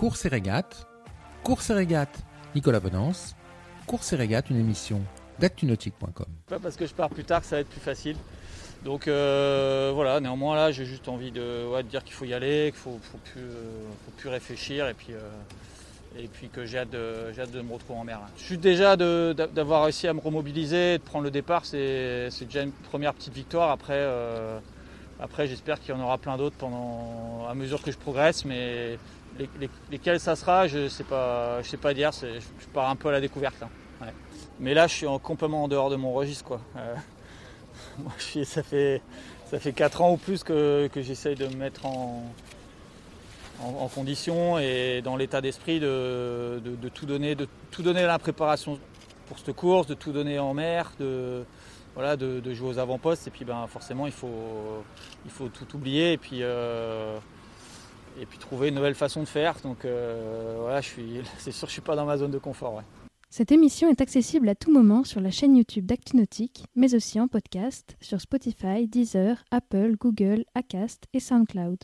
Course et régate, Course et régate, Nicolas Bonance, Course et régate, une émission d'actunautique.com. Pas parce que je pars plus tard que ça va être plus facile. Donc euh, voilà, néanmoins là j'ai juste envie de, dire qu'il faut y aller, qu'il faut, faut, plus, euh, réfléchir et puis, euh, et que j'ai hâte, de, me retrouver en mer. là. Je suis déjà d'avoir réussi à me remobiliser, de prendre le départ, c'est, déjà une première petite victoire. Après, après j'espère qu'il y en aura plein d'autres pendant, à mesure que je progresse, mais les- les- lesquels ça sera, je sais pas, je sais pas dire, je, pars un peu à la découverte. Ouais. Mais là je suis en- complètement en dehors de mon registre quoi. Euh, moi, ça fait ça fait 4 ans ou plus que, que j'essaye de me mettre en, en, en condition et dans l'état d'esprit de, de- de tout donner, de tout donner à la préparation pour cette course, de tout donner en mer, de voilà, de, jouer aux avant-postes et puis ben forcément il faut il faut tout oublier et puis euh, et puis trouver une nouvelle façon de faire. Donc euh, voilà, c'est sûr je suis pas dans ma zone de confort. Cette émission est accessible à tout moment sur la chaîne YouTube d'ActuNautique, mais aussi en podcast sur Spotify, Deezer, Apple, Google, Acast et SoundCloud.